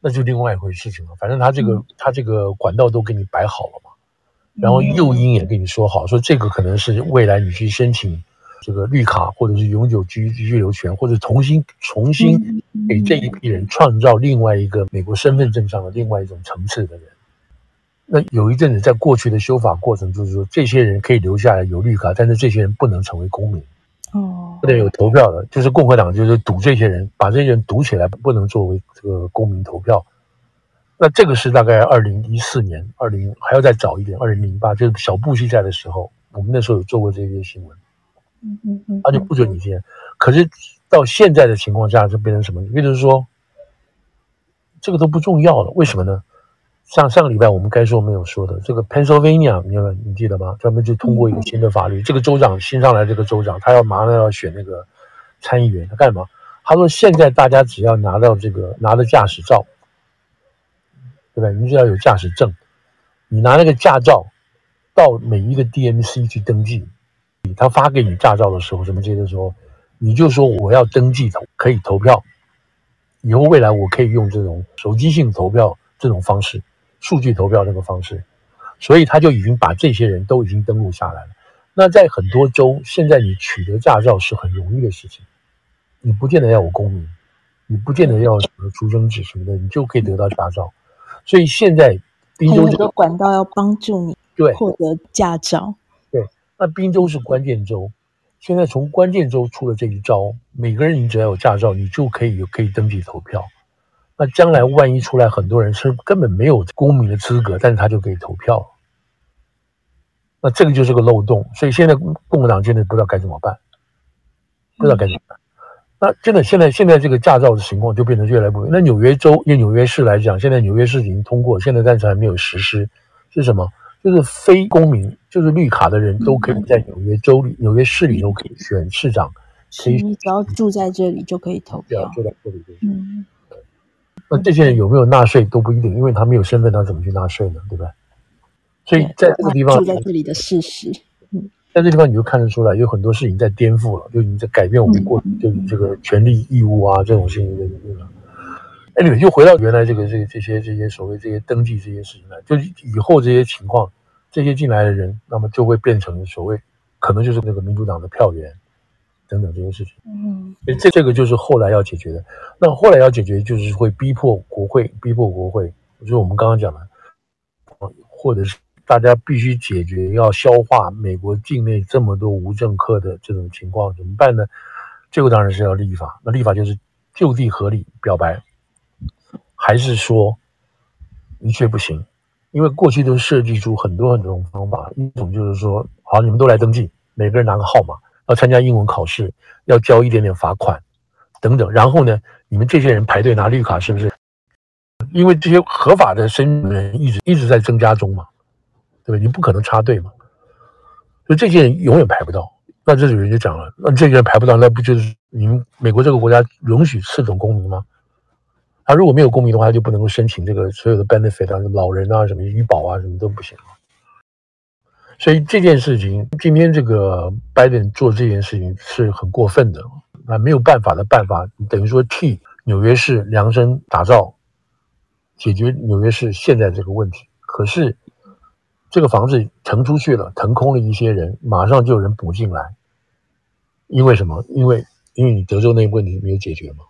那就另外一回事情了。反正他这个、嗯、他这个管道都给你摆好了嘛，然后诱因也跟你说好，说这个可能是未来你去申请这个绿卡，或者是永久居居留权，或者重新重新给这一批人创造另外一个美国身份证上的另外一种层次的人。那有一阵子，在过去的修法过程，就是说，这些人可以留下来有绿卡，但是这些人不能成为公民，哦，不能有投票的，就是共和党就是堵这些人，把这些人堵起来，不能作为这个公民投票。那这个是大概二零一四年，二零还要再早一点，二零零八，就是小布希在的时候，我们那时候有做过这些新闻，嗯嗯嗯，他就不准你签。可是到现在的情况下，就变成什么？也就是说，这个都不重要了，为什么呢？上上个礼拜我们该说没有说的，这个 Pennsylvania，你们你记得吗？专门就通过一个新的法律，这个州长新上来，这个州长他要马上要选那个参议员，他干嘛？他说现在大家只要拿到这个拿着驾驶照，对吧？你只要有驾驶证，你拿那个驾照到每一个 DMC 去登记，他发给你驾照的时候，什么接着说，你就说我要登记投可以投票，以后未来我可以用这种手机性投票这种方式。数据投票这个方式，所以他就已经把这些人都已经登录下来了。那在很多州，现在你取得驾照是很容易的事情，你不见得要有公民，你不见得要什么出生纸什么的，你就可以得到驾照。所以现在宾州这个管道要帮助你对获得驾照。那宾州是关键州，现在从关键州出了这一招，每个人你只要有驾照，你就可以可以登记投票。那将来万一出来很多人是根本没有公民的资格，但是他就可以投票，那这个就是个漏洞。所以现在共和党真的不知道该怎么办，不知道该怎么办。那真的现在现在这个驾照的情况就变得越来越不。那纽约州，以纽约市来讲，现在纽约市已经通过，现在暂时还没有实施。是什么？就是非公民，就是绿卡的人都可以在纽约州里、纽约市里都可以选市长。可以，你只要住在这里就可以投票。住在这里就行。嗯。那这些人有没有纳税都不一定，因为他没有身份，他怎么去纳税呢？对吧？所以在这个地方，住在这里的事实，嗯，在这地方你就看得出来，有很多事情在颠覆了，就已经在改变我们过去对这个权利义务啊这种事情的那个。哎，你们就回到原来这个这个这些这些所谓这些登记这些事情来，就以后这些情况，这些进来的人，那么就会变成所谓可能就是那个民主党的票源。等等这些事情，嗯，这这个就是后来要解决的。那后来要解决，就是会逼迫国会，逼迫国会，就是我们刚刚讲的，或者是大家必须解决，要消化美国境内这么多无政客的这种情况，怎么办呢？这个当然是要立法。那立法就是就地合理表白，还是说一切不行？因为过去都设计出很多很多种方法，一种就是说，好，你们都来登记，每个人拿个号码。要参加英文考试，要交一点点罚款，等等。然后呢，你们这些人排队拿绿卡，是不是？因为这些合法的申请人一直一直在增加中嘛，对吧？你不可能插队嘛，所以这些人永远排不到。那这有人就讲了，那这些人排不到，那不就是你们美国这个国家允许四种公民吗？他如果没有公民的话，他就不能够申请这个所有的 benefit 啊，老人啊，什么医保啊，什么都不行。所以这件事情，今天这个拜登做这件事情是很过分的，啊，没有办法的办法，等于说替纽约市量身打造，解决纽约市现在这个问题。可是这个房子腾出去了，腾空了一些人，马上就有人补进来，因为什么？因为因为你德州那个问题没有解决嘛。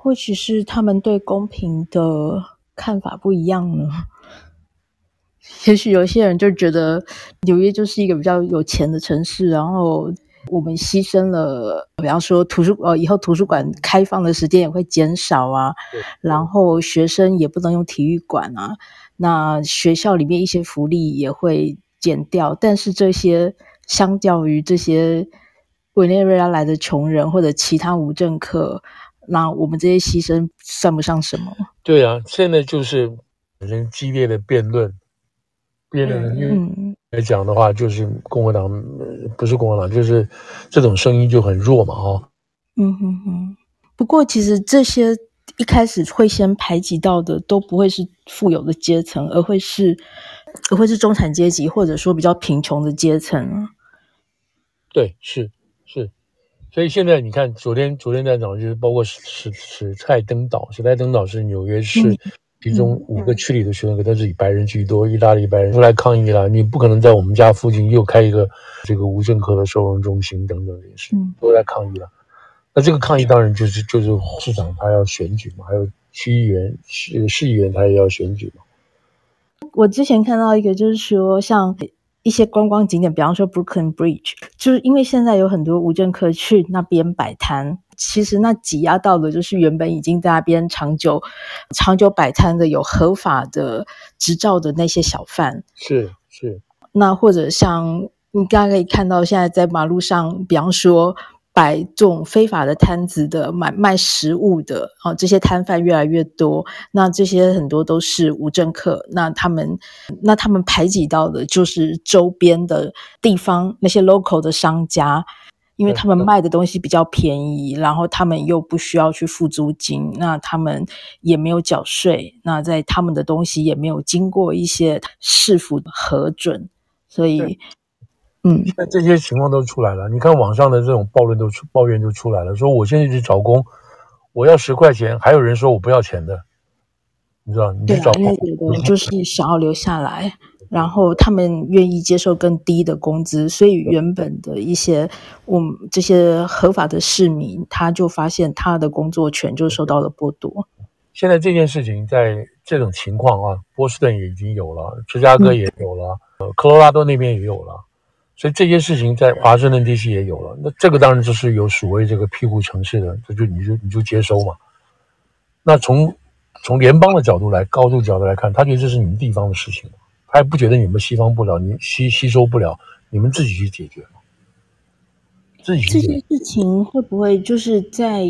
或许是他们对公平的看法不一样呢。也许有些人就觉得纽约就是一个比较有钱的城市，然后我们牺牲了，比方说图书呃，以后图书馆开放的时间也会减少啊，然后学生也不能用体育馆啊，那学校里面一些福利也会减掉，但是这些相较于这些委内瑞拉来的穷人或者其他无政客，那我们这些牺牲算不上什么？对啊，现在就是人激烈的辩论，辩论因为来讲的话，就是共和党不是共和党，就是这种声音就很弱嘛，哈。嗯哼哼。不过其实这些一开始会先排挤到的，都不会是富有的阶层，而会是而会是中产阶级，或者说比较贫穷的阶层啊。对，是是。所以现在你看，昨天昨天在讲，就是包括史史史泰登岛，史泰登岛是纽约市其中五个区里的学生，可都是以白人居多，意大利白人出来抗议了。你不可能在我们家附近又开一个这个无政客的收容中心等等这些事，都在抗议了。那这个抗议当然就是就是市长他要选举嘛，还有区议员市市议员他也要选举嘛。我之前看到一个，就是说像。一些观光景点，比方说 Brooklyn Bridge，就是因为现在有很多无证客去那边摆摊，其实那挤压到的就是原本已经在那边长久、长久摆摊的有合法的执照的那些小贩。是是。那或者像你刚刚可以看到，现在在马路上，比方说。摆这种非法的摊子的买卖食物的啊，这些摊贩越来越多。那这些很多都是无政客，那他们那他们排挤到的就是周边的地方那些 local 的商家，因为他们卖的东西比较便宜，然后他们又不需要去付租金，那他们也没有缴税，那在他们的东西也没有经过一些市府核准，所以。嗯，那这些情况都出来了。你看网上的这种抱怨都出，抱怨就出来了，说我现在去找工，我要十块钱，还有人说我不要钱的，你知道？你去找工，就是想要留下来，然后他们愿意接受更低的工资，所以原本的一些我们这些合法的市民，他就发现他的工作权就受到了剥夺。现在这件事情在这种情况啊，波士顿也已经有了，芝加哥也有了，呃、嗯，科罗拉多那边也有了。所以这些事情在华盛顿地区也有了，那这个当然就是有所谓这个庇护城市的，这就你就你就接收嘛。那从从联邦的角度来，高度角度来看，他觉得这是你们地方的事情，他也不觉得你们西方不了，你吸吸收不了，你们自己去解决。自己去解决。这件事情会不会就是在？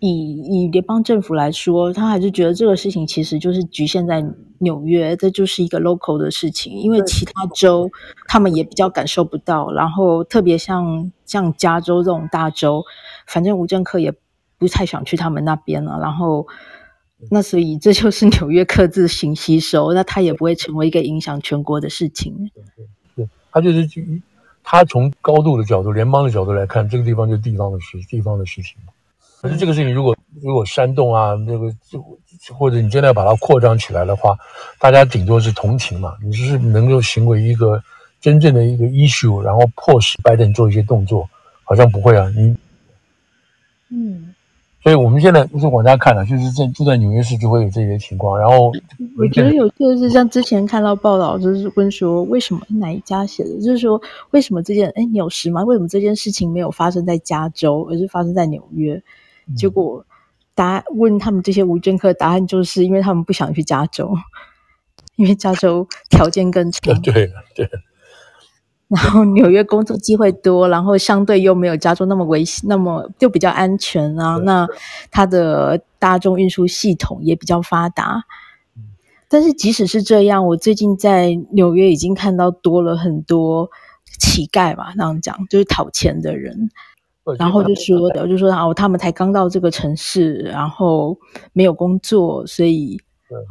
以以联邦政府来说，他还是觉得这个事情其实就是局限在纽约，这就是一个 local 的事情，因为其他州他们也比较感受不到。然后特别像像加州这种大州，反正无政客也不太想去他们那边了。然后那所以这就是纽约客自行吸收，那它也不会成为一个影响全国的事情。对，他就是他从高度的角度、联邦的角度来看，这个地方就是地方的事，地方的事情。可是这个事情，如果如果煽动啊，那个或者你真的要把它扩张起来的话，大家顶多是同情嘛。你就是能够行为一个真正的一个 issue，然后迫使拜登做一些动作，好像不会啊。你，嗯，所以我们现在就是往下看了，就是在住在纽约市就会有这些情况。然后我觉得有趣的是，像之前看到报道，就是问说为什么哪一家写的，就是说为什么这件哎你有事吗？为什么这件事情没有发生在加州，而是发生在纽约？结果答案问他们这些无政客，答案就是因为他们不想去加州，因为加州条件更差。对对。然后纽约工作机会多，然后相对又没有加州那么危险，那么就比较安全啊。那它的大众运输系统也比较发达。但是即使是这样，我最近在纽约已经看到多了很多乞丐嘛，那样讲就是讨钱的人。然后就说的，就说啊，他们才刚到这个城市，然后没有工作，所以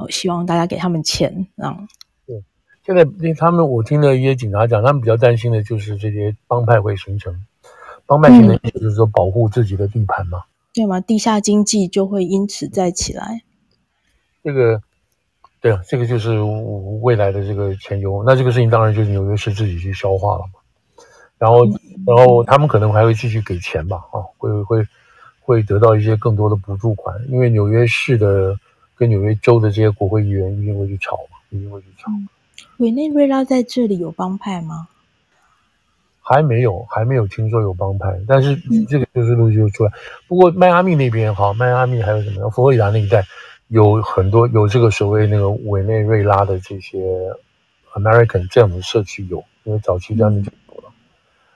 希望大家给他们钱。这样。对，现在因为他们，我听了一些警察讲，他们比较担心的就是这些帮派会形成，帮派形成就是说保护自己的地盘嘛。对吗？地下经济就会因此再起来。这个，对啊，这个就是未来的这个前忧。那这个事情当然就是纽约市自己去消化了嘛。然后，然后他们可能还会继续给钱吧，啊，会会会得到一些更多的补助款，因为纽约市的跟纽约州的这些国会议员一定会去吵嘛，一定会去吵。委内瑞拉在这里有帮派吗？还没有，还没有听说有帮派，但是这个就是陆续就出来。不过迈阿密那边哈，迈阿密还有什么？佛罗里达那一带有很多有这个所谓那个委内瑞拉的这些 American 这样的社区有，因为早期这样就。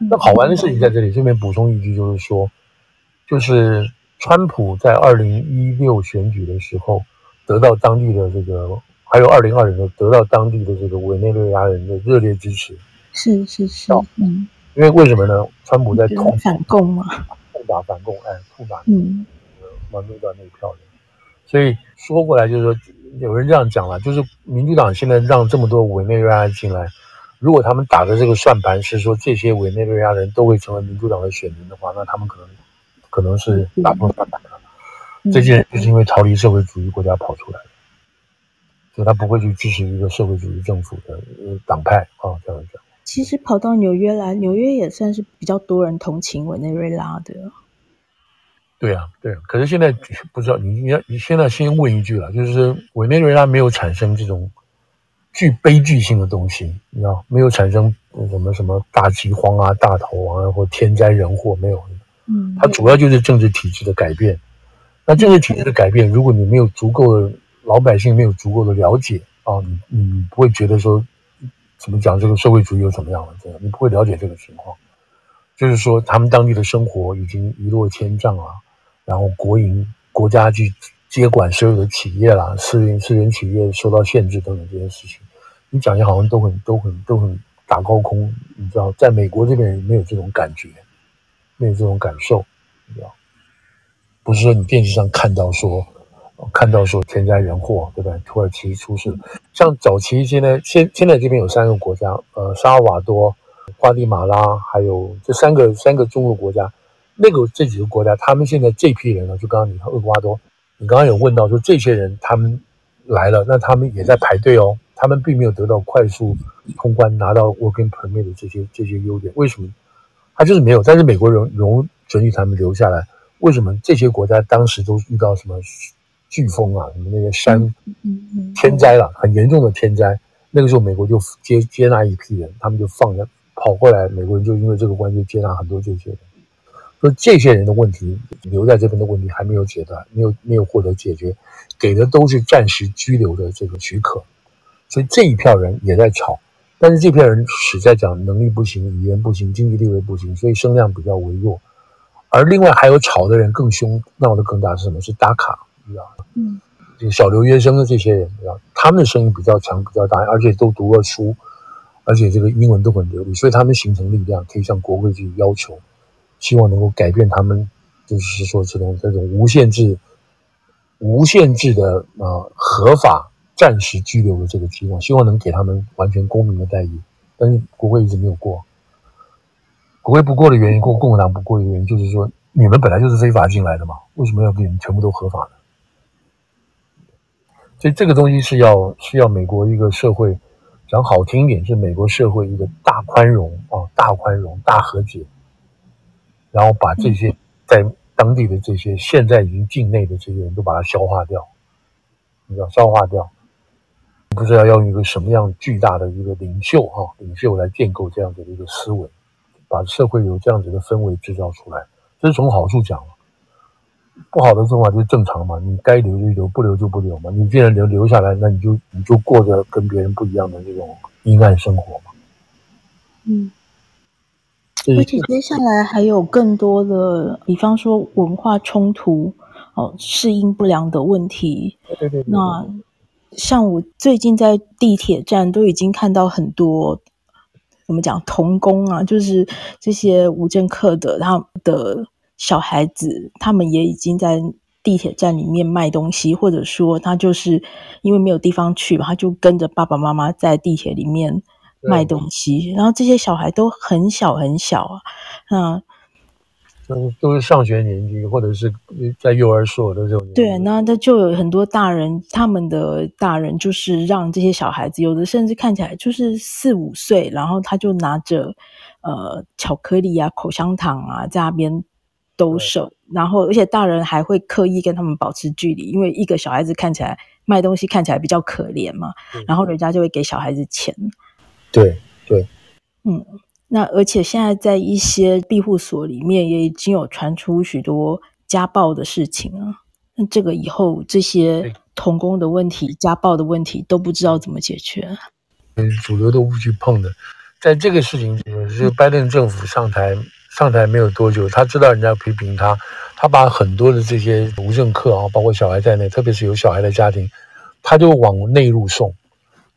那好玩的事情在这里，顺便补充一句，就是说，就是川普在二零一六选举的时候得到当地的这个，还有二零二零的得到当地的这个委内瑞拉人的热烈支持。是是是，嗯，因为为什么呢？川普在痛反共嘛，痛打反共，哎，痛打嗯，民主党那一票人。所以说过来就是说，有人这样讲了，就是民主党现在让这么多委内瑞拉人进来，如果他们打的这个算盘是说这些委内瑞拉人都会成为民主党的选民的话，那他们可能可能是打不算盘的。嗯、这些人就是因为逃离社会主义国家跑出来的，所以他不会去支持一个社会主义政府的党派啊，这样讲。其实跑到纽约来，纽约也算是比较多人同情委内瑞拉的。对啊，对啊。可是现在不知道你，你要你现在先问一句了，就是委内瑞拉没有产生这种具悲剧性的东西，你知道，没有产生什么什么大饥荒啊、大逃亡啊或天灾人祸，没有。嗯，它主要就是政治体制的改变。那政治体制的改变，如果你没有足够的老百姓没有足够的了解啊，你你不会觉得说。怎么讲这个社会主义又怎么样了？这样你不会了解这个情况，就是说他们当地的生活已经一落千丈啊，然后国营国家去接管所有的企业啦，私人私人企业受到限制等等这些事情，你讲起好像都很都很都很打高空，你知道，在美国这边没有这种感觉，没有这种感受，你知道，不是说你电视上看到说。看到说天灾人祸，对不对？土耳其出事，像早期现在现现在这边有三个国家，呃，萨尔瓦多、瓜地马拉，还有这三个三个中国国家，那个这几个国家，他们现在这批人呢，就刚刚你看厄瓜多，你刚刚有问到说这些人他们来了，那他们也在排队哦，他们并没有得到快速通关拿到 working permit 的这些这些优点，为什么？他就是没有，但是美国人容准许他们留下来，为什么？这些国家当时都遇到什么？飓风啊，什么那些山天灾了，很严重的天灾。那个时候，美国就接接纳一批人，他们就放着跑过来。美国人就因为这个关系接纳很多这些人。所以这些人的问题留在这边的问题还没有解决，没有没有获得解决，给的都是暂时居留的这个许可。所以这一票人也在吵，但是这票人实在讲能力不行，语言不行，经济地位不行，所以声量比较微弱。而另外还有吵的人更凶，闹得更大是什么？是打卡。嗯，这个小留学生的这些人，他们的声音比较强、比较大，而且都读过书，而且这个英文都很流利，所以他们形成力量，可以向国会去要求，希望能够改变他们，就是说这种这种无限制、无限制的呃合法暂时居留的这个情况，希望能给他们完全公平的待遇，但是国会一直没有过。国会不过的原因，共共和党不过的原因，就是说你们本来就是非法进来的嘛，为什么要给你们全部都合法呢？所以这个东西是要需要美国一个社会讲好听一点，是美国社会一个大宽容啊，大宽容、大和解，然后把这些在当地的这些现在已经境内的这些人都把它消化掉，你知道消化掉，不知道要用一个什么样巨大的一个领袖哈、啊，领袖来建构这样子的一个思维，把社会有这样子的氛围制造出来，这是从好处讲。不好的做法就是正常嘛，你该留就留，不留就不留嘛。你既然留留下来，那你就你就过着跟别人不一样的这种阴暗生活嘛。嗯，而且接下来还有更多的，比方说文化冲突哦，适应不良的问题。对对对，对。那像我最近在地铁站都已经看到很多，怎么讲童工啊，就是这些无政客的他的。小孩子他们也已经在地铁站里面卖东西，或者说他就是因为没有地方去吧，他就跟着爸爸妈妈在地铁里面卖东西。然后这些小孩都很小很小啊，嗯，都都是上学年纪，或者是在幼儿所的这种。对，那他就有很多大人，他们的大人就是让这些小孩子，有的甚至看起来就是四五岁，然后他就拿着呃巧克力啊、口香糖啊在那边。兜售，然后而且大人还会刻意跟他们保持距离，因为一个小孩子看起来卖东西看起来比较可怜嘛，然后人家就会给小孩子钱。对对，嗯，那而且现在在一些庇护所里面也已经有传出许多家暴的事情啊，那这个以后这些童工的问题、家暴的问题都不知道怎么解决。嗯，主流都不去碰的，在这个事情就是拜登政府上台。上台没有多久，他知道人家批评他，他把很多的这些无政客啊，包括小孩在内，特别是有小孩的家庭，他就往内陆送，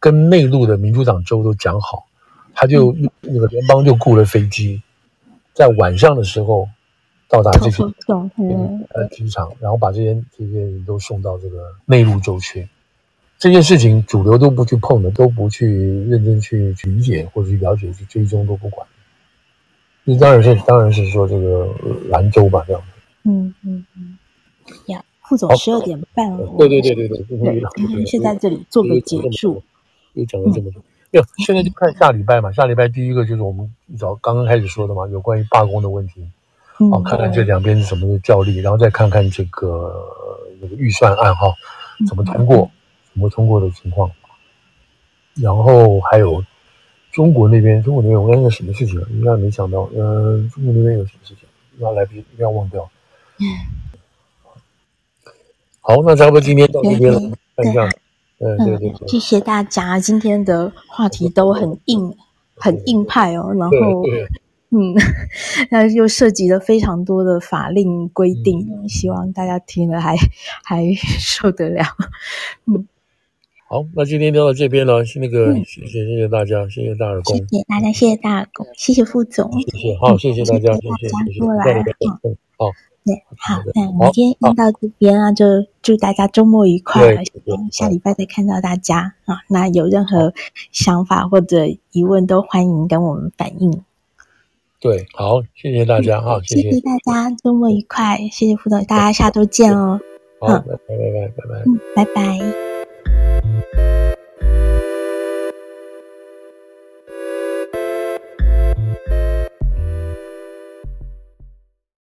跟内陆的民主党州都讲好，他就、嗯、那个联邦就雇了飞机，在晚上的时候到达这些呃机场，然后把这些这些人都送到这个内陆州去。这件事情主流都不去碰的，都不去认真去去理解或者去了解去追踪都不管。那当然是当然是说这个兰州吧，这样。嗯嗯嗯，呀，副总十二点半了，对对对对对，今天先在这里做个结束，又讲了这么多，没有，现在就看下礼拜嘛，下礼拜第一个就是我们一早刚刚开始说的嘛，有关于罢工的问题，好，看看这两边是什么的较力，然后再看看这个那个预算案哈，怎么通过，怎么通过的情况，然后还有中国那边，中国那边我刚才什么事情啊？应该没想到，嗯，中国那边有什么事情？要来不及，不要忘掉。嗯，好，那差不多今天到这边了，看一下，嗯，对对对，谢谢大家，今天的话题都很硬，很硬派哦，然后，嗯，那又涉及了非常多的法令规定，希望大家听了还 还受得了，嗯，好，那今天聊到这边了，那个谢谢谢谢大家，谢谢大耳公，谢谢大家，谢谢大耳公，谢谢副总，谢谢，好，谢谢大家，谢谢谢谢，过来，好。对，好，那我们今天用到这边啊，就祝大家周末愉快，下礼拜再看到大家啊。那有任何想法或者疑问，都欢迎跟我们反映。对，好，谢谢大家啊，谢谢大家，周末愉快，谢谢副总，大家下周见哦。好，拜拜拜拜拜拜，嗯，拜拜。